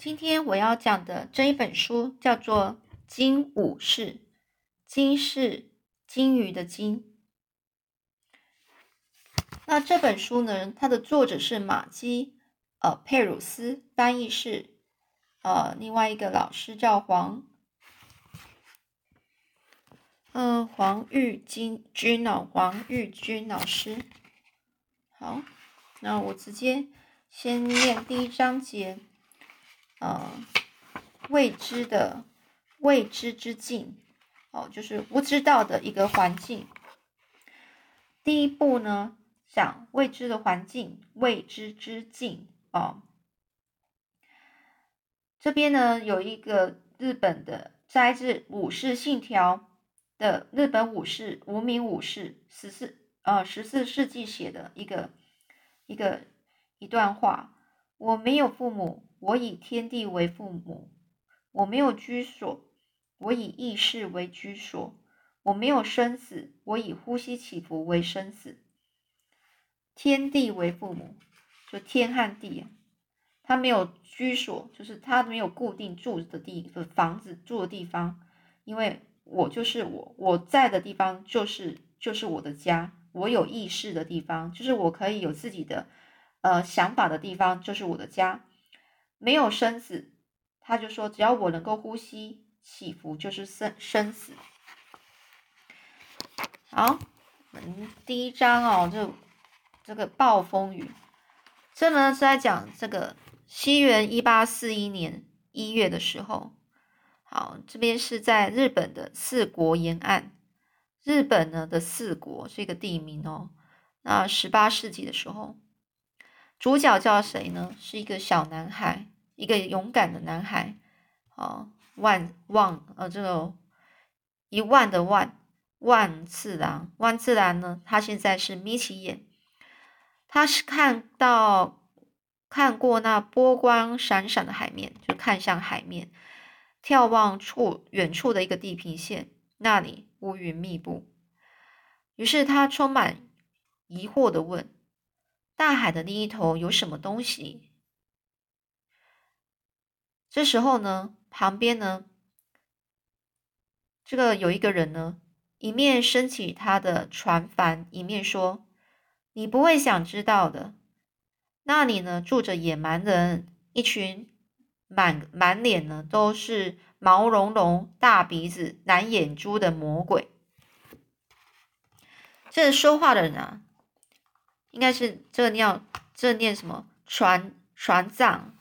今天我要讲的这一本书叫做《金武士》，金是金鱼的金。那这本书呢，它的作者是马基呃佩鲁斯，翻译是呃另外一个老师叫黄嗯黄玉金君哦黄玉君老师。好，那我直接先念第一章节。呃，未知的未知之境，哦，就是不知道的一个环境。第一步呢，讲未知的环境，未知之境哦。这边呢有一个日本的摘自武士信条的日本武士无名武士十四呃十四世纪写的一个一个一段话。我没有父母。我以天地为父母，我没有居所；我以意识为居所，我没有生死；我以呼吸起伏为生死。天地为父母，就天和地啊，他没有居所，就是他没有固定住的地房子住的地方，因为我就是我，我在的地方就是就是我的家。我有意识的地方，就是我可以有自己的呃想法的地方，就是我的家。没有生死，他就说，只要我能够呼吸起伏，就是生生死。好，我们第一章哦，就这个暴风雨，这呢是在讲这个西元一八四一年一月的时候。好，这边是在日本的四国沿岸，日本呢的四国是一个地名哦。那十八世纪的时候。主角叫谁呢？是一个小男孩，一个勇敢的男孩。哦，万望呃，这个一万的万万次郎，万次郎呢？他现在是眯起眼，他是看到看过那波光闪闪的海面，就看向海面，眺望处远处的一个地平线，那里乌云密布。于是他充满疑惑的问。大海的另一头有什么东西？这时候呢，旁边呢，这个有一个人呢，一面升起他的船帆，一面说：“你不会想知道的，那里呢住着野蛮人，一群满满脸呢都是毛茸茸、大鼻子、蓝眼珠的魔鬼。”这说话的人啊。应该是这念，这念什么？船船长，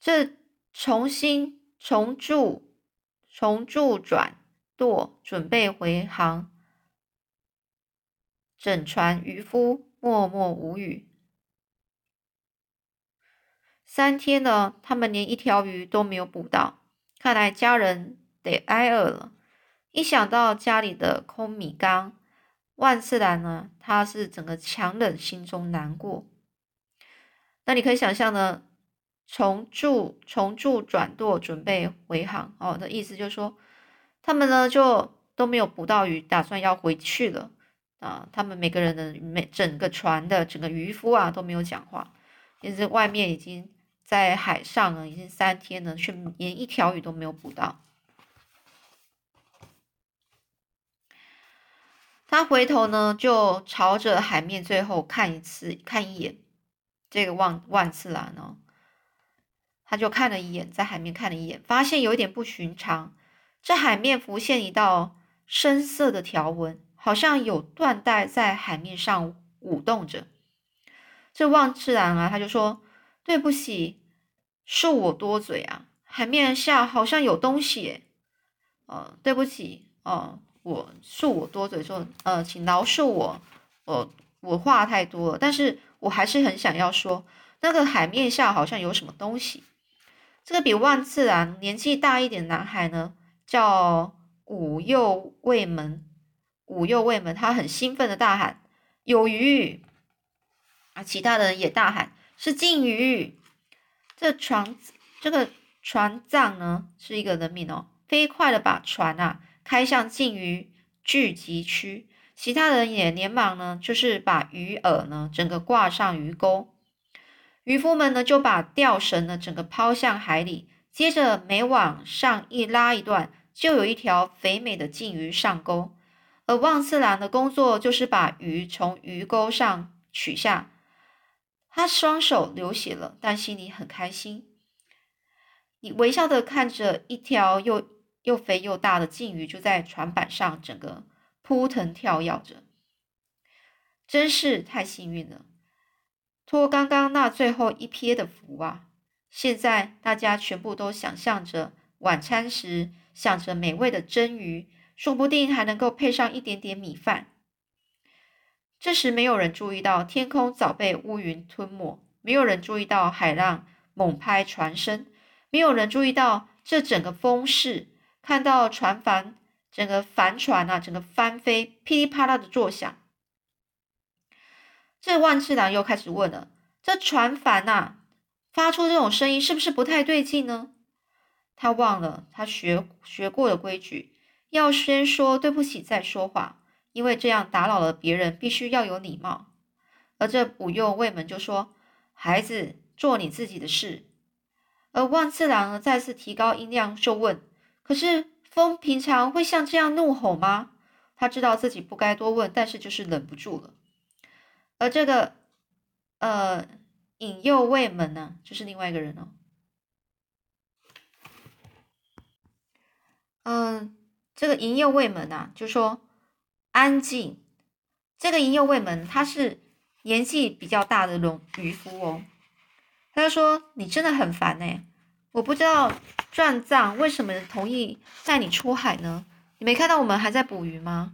这重新重铸重铸转舵，准备回航。整船渔夫默默无语。三天了，他们连一条鱼都没有捕到，看来家人得挨饿了。一想到家里的空米缸，万次郎呢，他是整个强忍心中难过。那你可以想象呢，重铸、重铸、转舵，准备回航哦。的意思就是说，他们呢就都没有捕到鱼，打算要回去了啊。他们每个人的每整个船的整个渔夫啊都没有讲话，其实外面已经在海上了，已经三天了，却连一条鱼都没有捕到。他回头呢，就朝着海面最后看一次，看一眼这个万万次郎呢，他就看了一眼，在海面看了一眼，发现有一点不寻常。这海面浮现一道深色的条纹，好像有缎带在海面上舞动着。这万次郎啊，他就说：“对不起，恕我多嘴啊，海面下好像有东西。”呃，对不起，哦。我恕我多嘴，说呃，请饶恕我，我我话太多了，但是我还是很想要说，那个海面下好像有什么东西。这个比万次郎年纪大一点男孩呢，叫武右卫门，武右卫门，他很兴奋的大喊：“有鱼！”啊，其他的人也大喊：“是鲸鱼！”这船这个船长呢，是一个人名哦，飞快的把船啊。开向鲸鱼聚集区，其他人也连忙呢，就是把鱼饵呢整个挂上鱼钩。渔夫们呢就把钓绳呢整个抛向海里，接着每往上一拉一段，就有一条肥美的鲸鱼上钩。而望次郎的工作就是把鱼从鱼钩上取下，他双手流血了，但心里很开心。你微笑的看着一条又又肥又大的鲸鱼就在船板上整个扑腾跳跃着，真是太幸运了，托刚刚那最后一瞥的福啊！现在大家全部都想象着晚餐时想着美味的蒸鱼。说不定还能够配上一点点米饭。这时，没有人注意到天空早被乌云吞没，没有人注意到海浪猛拍船身，没有人注意到这整个风势。看到船帆，整个帆船啊，整个翻飞，噼里啪啦的作响。这万次郎又开始问了：这船帆呐，发出这种声音，是不是不太对劲呢？他忘了他学学过的规矩。要先说对不起再说话，因为这样打扰了别人，必须要有礼貌。而这不右卫门就说：“孩子，做你自己的事。”而万次郎呢，再次提高音量就问：“可是风平常会像这样怒吼吗？”他知道自己不该多问，但是就是忍不住了。而这个呃引诱卫门呢，就是另外一个人哦，嗯。这个引诱卫门呐，就说安静。这个引诱卫门他是年纪比较大的龙渔夫哦，他就说：“你真的很烦呢，我不知道转藏为什么同意带你出海呢？你没看到我们还在捕鱼吗？”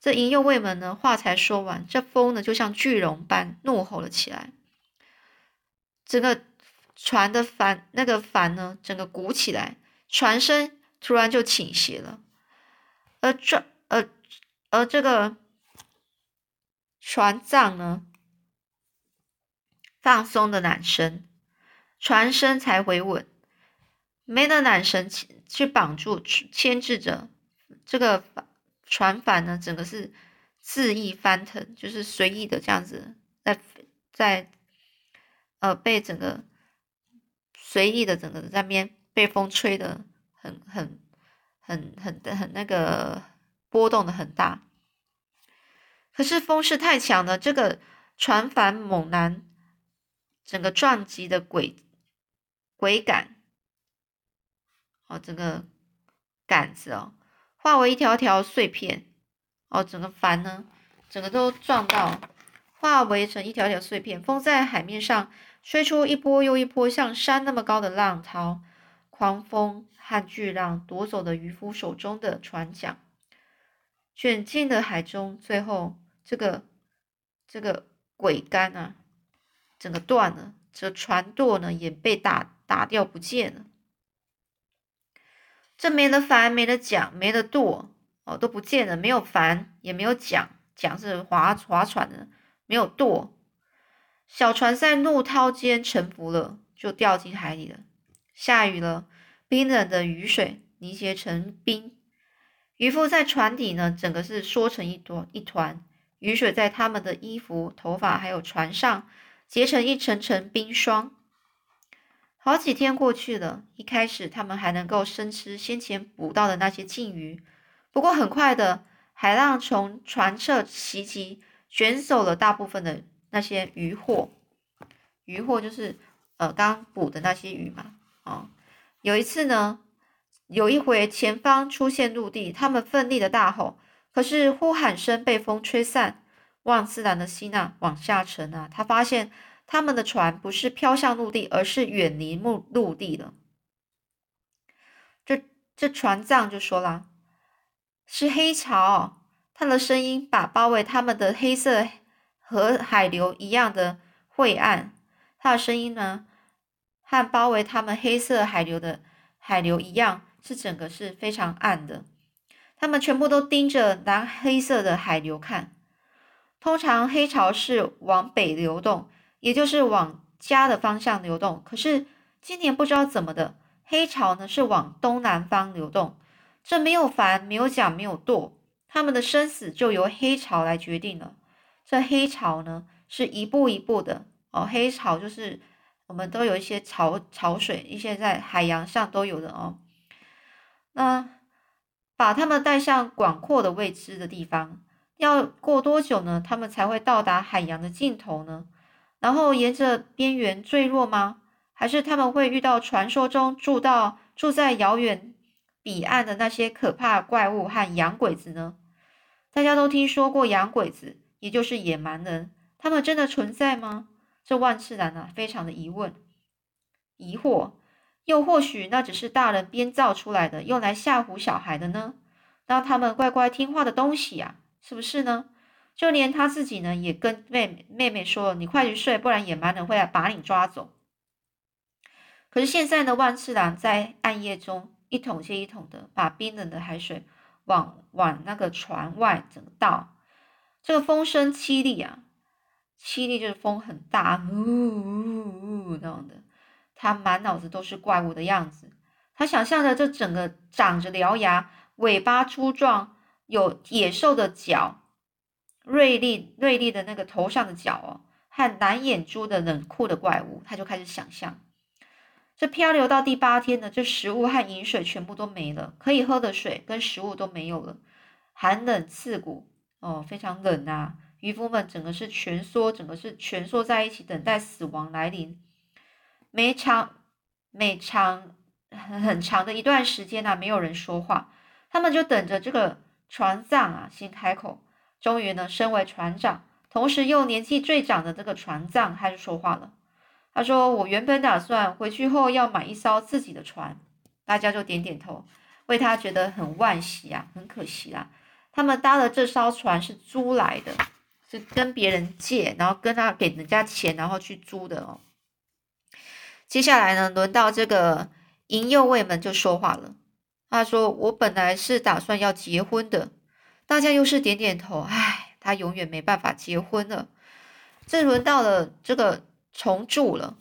这银右卫门呢，话才说完，这风呢就像巨龙般怒吼了起来，整个船的帆那个帆呢，整个鼓起来，船身。突然就倾斜了，而这而而这个船桨呢，放松的缆绳，船身才回稳。没了缆绳去去绑住牵制着这个船帆呢，整个是肆意翻腾，就是随意的这样子在在呃被整个随意的整个在边被风吹的。很很很很很那个波动的很大，可是风势太强了，这个船帆猛然整个撞击的轨轨杆，哦，整个杆子哦化为一条条碎片，哦，整个帆呢，整个都撞到，化为成一条条碎片。风在海面上吹出一波又一波像山那么高的浪涛，狂风。和巨浪夺走了渔夫手中的船桨，卷进了海中。最后，这个这个桅杆啊，整个断了，这船舵呢也被打打掉不见了。这没了帆，没了桨，没了舵，哦，都不见了。没有帆，也没有桨，桨是划划船的，没有舵。小船在怒涛间沉浮了，就掉进海里了。下雨了。冰冷的雨水凝结成冰，渔夫在船底呢，整个是缩成一坨一团。雨水在他们的衣服、头发还有船上结成一层层冰霜。好几天过去了，一开始他们还能够生吃先前捕到的那些鲫鱼，不过很快的，海浪从船侧袭击，卷走了大部分的那些渔获。渔获就是呃刚捕的那些鱼嘛，啊。有一次呢，有一回前方出现陆地，他们奋力的大吼，可是呼喊声被风吹散。望自然的希娜往下沉啊，他发现他们的船不是飘向陆地，而是远离陆陆地了。这这船长就说啦：“是黑潮。”他的声音把包围他们的黑色和海流一样的晦暗。他的声音呢？和包围他们黑色海流的海流一样，是整个是非常暗的。他们全部都盯着蓝黑色的海流看。通常黑潮是往北流动，也就是往家的方向流动。可是今年不知道怎么的，黑潮呢是往东南方流动。这没有帆，没有桨，没有舵，他们的生死就由黑潮来决定了。这黑潮呢是一步一步的哦，黑潮就是我们都有一些潮潮水，一些在海洋上都有的哦。那把他们带向广阔的未知的地方，要过多久呢？他们才会到达海洋的尽头呢？然后沿着边缘坠落吗？还是他们会遇到传说中住到住在遥远彼岸的那些可怕怪物和洋鬼子呢？大家都听说过洋鬼子，也就是野蛮人，他们真的存在吗？这万次郎啊，非常的疑问、疑惑，又或许那只是大人编造出来的，用来吓唬小孩的呢？让他们乖乖听话的东西呀，是不是呢？就连他自己呢，也跟妹妹妹说：“你快去睡，不然野蛮人会来把你抓走。”可是现在呢，万次郎在暗夜中一桶接一桶的把冰冷的海水往往那个船外整个倒，这个风声凄厉啊，凄厉就是风很大，呜呜呜那样的。他满脑子都是怪物的样子，他想象着这整个长着獠牙、尾巴粗壮、有野兽的脚。锐利、锐利的那个头上的角哦，和蓝眼珠的冷酷的怪物，他就开始想象。这漂流到第八天呢，这食物和饮水全部都没了，可以喝的水跟食物都没有了，寒冷刺骨哦，非常冷啊！渔夫们整个是蜷缩，整个是蜷缩在一起，等待死亡来临。每长每长很很长的一段时间呢，没有人说话，他们就等着这个船长啊先开口。终于呢，身为船长，同时又年纪最长的这个船长开始说话了。他说：“我原本打算回去后要买一艘自己的船。”大家就点点头，为他觉得很惋惜啊，很可惜啊。他们搭的这艘船是租来的，是跟别人借，然后跟他给人家钱，然后去租的哦。接下来呢，轮到这个银右卫们就说话了。他说：“我本来是打算要结婚的。”大家又是点点头，唉，他永远没办法结婚了。这轮到了这个重铸了，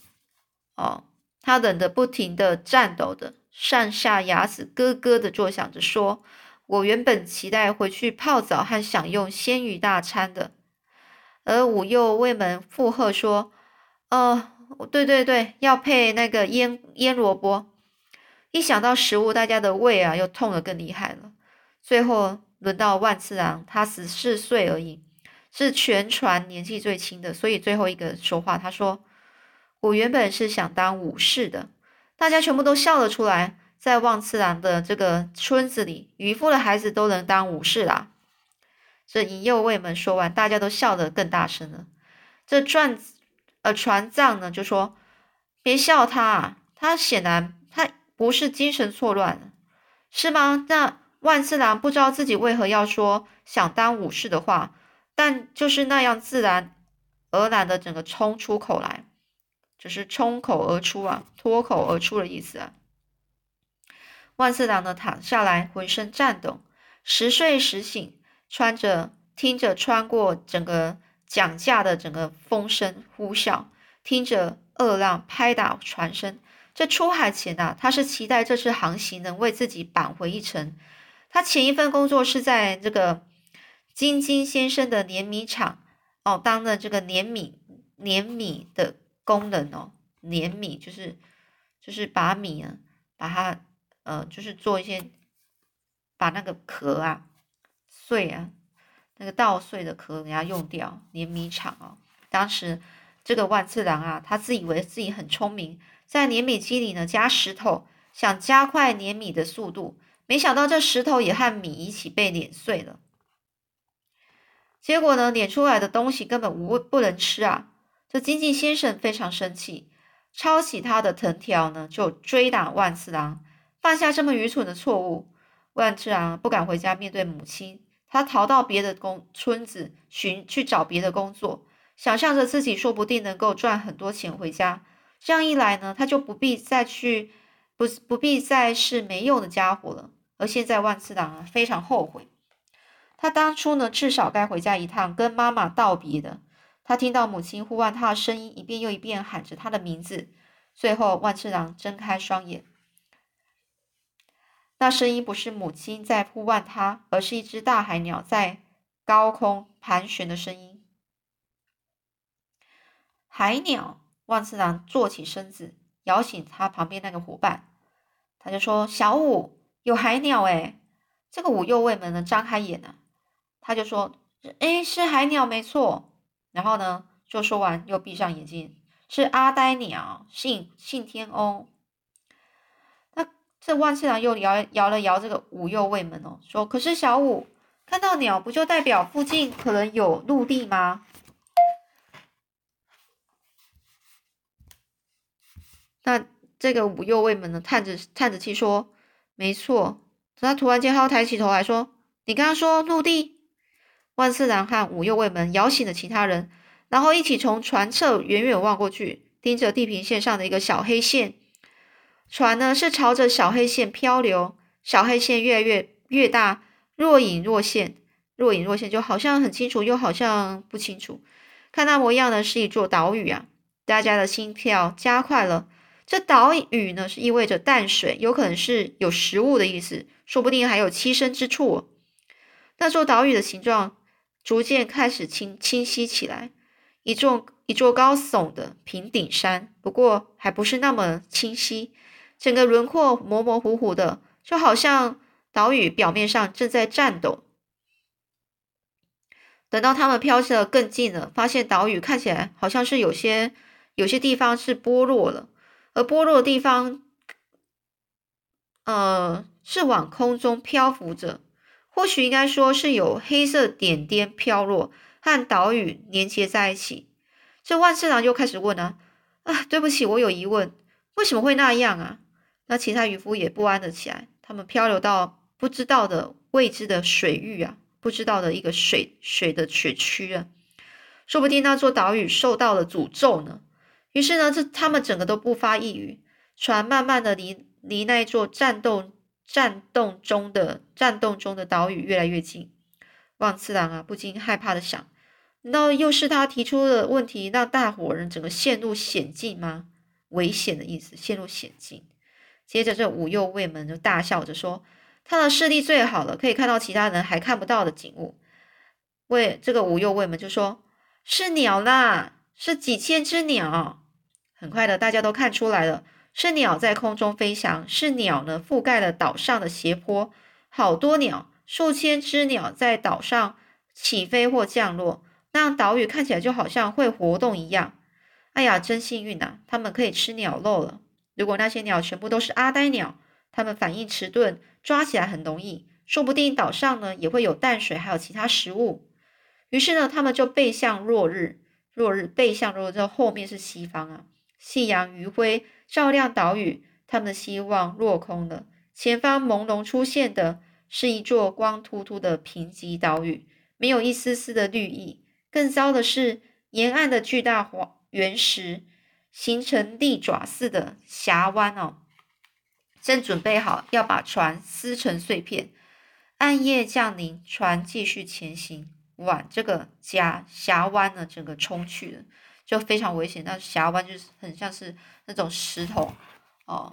哦，他冷得不停的颤抖的，上下牙齿咯咯的作响着，说：“我原本期待回去泡澡和享用鲜鱼大餐的。”而武右卫门附和说：“哦，对对对，要配那个腌腌萝卜。”一想到食物，大家的胃啊又痛得更厉害了。最后。轮到万次郎，他十四岁而已，是全船年纪最轻的，所以最后一个说话。他说：“我原本是想当武士的。”大家全部都笑了出来。在万次郎的这个村子里，渔夫的孩子都能当武士啦。这引诱卫们说完，大家都笑得更大声了。这传呃船长呢就说：“别笑他，啊，他显然他不是精神错乱，是吗？那。”万次郎不知道自己为何要说想当武士的话，但就是那样自然而然的整个冲出口来，只是冲口而出啊，脱口而出的意思啊。万次郎呢躺下来，浑身颤抖，时睡时醒，穿着听着穿过整个讲架的整个风声呼啸，听着恶浪拍打船身。这出海前啊，他是期待这次航行能为自己扳回一城。他前一份工作是在这个金金先生的碾米厂哦，当的这个碾米碾米的工人哦，碾米就是就是把米啊，把它呃，就是做一些把那个壳啊碎啊，那个稻穗的壳给它用掉。碾米厂哦，当时这个万次郎啊，他自以为自己很聪明，在碾米机里呢加石头，想加快碾米的速度。没想到这石头也和米一起被碾碎了，结果呢，碾出来的东西根本无不能吃啊！这金靖先生非常生气，抄起他的藤条呢，就追打万次郎。犯下这么愚蠢的错误，万次郎不敢回家面对母亲，他逃到别的工村子寻去找别的工作，想象着自己说不定能够赚很多钱回家。这样一来呢，他就不必再去不不必再是没用的家伙了。而现在万次郎啊非常后悔，他当初呢至少该回家一趟跟妈妈道别的。他听到母亲呼唤他的声音，一遍又一遍喊着他的名字。最后万次郎睁开双眼，那声音不是母亲在呼唤他，而是一只大海鸟在高空盘旋的声音。海鸟。万次郎坐起身子，摇醒他旁边那个伙伴，他就说：“小五，有海鸟哎！”这个五右卫门呢，张开眼呢，他就说：“哎，是海鸟没错。”然后呢，就说完又闭上眼睛，是阿呆鸟，信信天翁。那这万次郎又摇摇了摇这个五右卫门哦，说：“可是小五看到鸟，不就代表附近可能有陆地吗？”那这个五右卫门呢，叹着叹着气说：“没错。”他突然间还要抬起头来说：“你刚刚说陆地？”万次郎和五右卫门摇醒了其他人，然后一起从船侧远远望过去，盯着地平线上的一个小黑线。船呢是朝着小黑线漂流，小黑线越来越越大，若隐若现，若隐若现，就好像很清楚，又好像不清楚。看那模样呢，是一座岛屿啊！大家的心跳加快了。这岛屿呢，是意味着淡水，有可能是有食物的意思，说不定还有栖身之处。那座岛屿的形状。逐渐开始清清晰起来，一座一座高耸的平顶山，不过还不是那么清晰，整个轮廓模模糊糊的，就好像岛屿表面上正在颤抖。等到他们飘得更近了，发现岛屿看起来好像是有些有些地方是剥落了，而剥落的地方，呃，是往空中漂浮着。或许应该说是有黑色点点飘落，和岛屿连接在一起。这万次郎就开始问啊啊，对不起，我有疑问，为什么会那样啊？那其他渔夫也不安了起来。他们漂流到不知道的未知的水域啊，不知道的一个水水的水区啊，说不定那座岛屿受到了诅咒呢。于是呢，这他们整个都不发一语，船慢慢的离离那座战斗。战斗中的战斗中的岛屿越来越近，望次郎啊不禁害怕的想：难道又是他提出的问题让大伙人整个陷入险境吗？危险的意思，陷入险境。接着这五右卫门就大笑着说：“他的视力最好了，可以看到其他人还看不到的景物。”为这个五右卫门就说：“是鸟啦，是几千只鸟。”很快的，大家都看出来了。是鸟在空中飞翔，是鸟呢覆盖了岛上的斜坡，好多鸟，数千只鸟在岛上起飞或降落，让岛屿看起来就好像会活动一样。哎呀，真幸运呐，他们可以吃鸟肉了。如果那些鸟全部都是阿呆鸟，它们反应迟钝，抓起来很容易，说不定岛上呢也会有淡水，还有其他食物。于是呢，他们就背向落日，落日背向落日之后，后面是西方啊，夕阳余晖。照亮岛屿，他们的希望落空了。前方朦胧出现的是一座光秃秃的贫瘠岛屿，没有一丝丝的绿意。更糟的是，沿岸的巨大黄原石形成利爪似的峡湾哦，正准备好要把船撕成碎片。暗夜降临，船继续前行，往这个峡峡湾呢，整个冲去了。就非常危险，那峡湾就是很像是那种石头哦，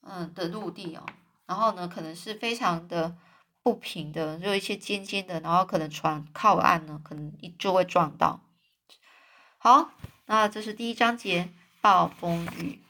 嗯的陆地哦，然后呢，可能是非常的不平的，就一些尖尖的，然后可能船靠岸呢，可能一就会撞到。好，那这是第一章节暴风雨。